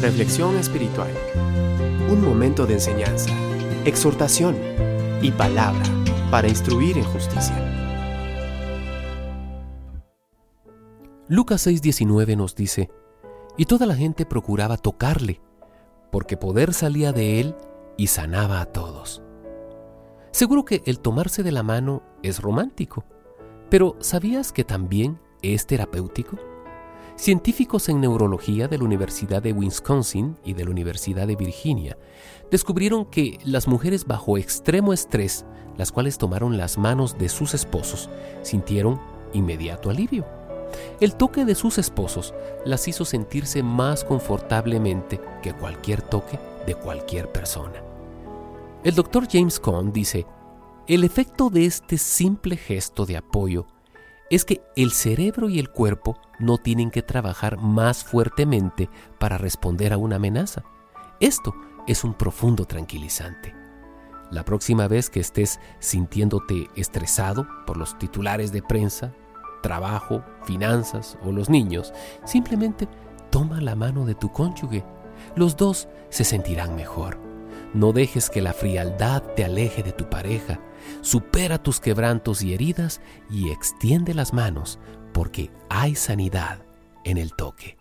Reflexión espiritual. Un momento de enseñanza, exhortación y palabra para instruir en justicia. Lucas 6:19 nos dice, y toda la gente procuraba tocarle, porque poder salía de él y sanaba a todos. Seguro que el tomarse de la mano es romántico, pero ¿sabías que también es terapéutico? Científicos en neurología de la Universidad de Wisconsin y de la Universidad de Virginia descubrieron que las mujeres bajo extremo estrés, las cuales tomaron las manos de sus esposos, sintieron inmediato alivio. El toque de sus esposos las hizo sentirse más confortablemente que cualquier toque de cualquier persona. El doctor James Cohn dice, el efecto de este simple gesto de apoyo es que el cerebro y el cuerpo no tienen que trabajar más fuertemente para responder a una amenaza. Esto es un profundo tranquilizante. La próxima vez que estés sintiéndote estresado por los titulares de prensa, trabajo, finanzas o los niños, simplemente toma la mano de tu cónyuge. Los dos se sentirán mejor. No dejes que la frialdad te aleje de tu pareja. Supera tus quebrantos y heridas y extiende las manos porque hay sanidad en el toque.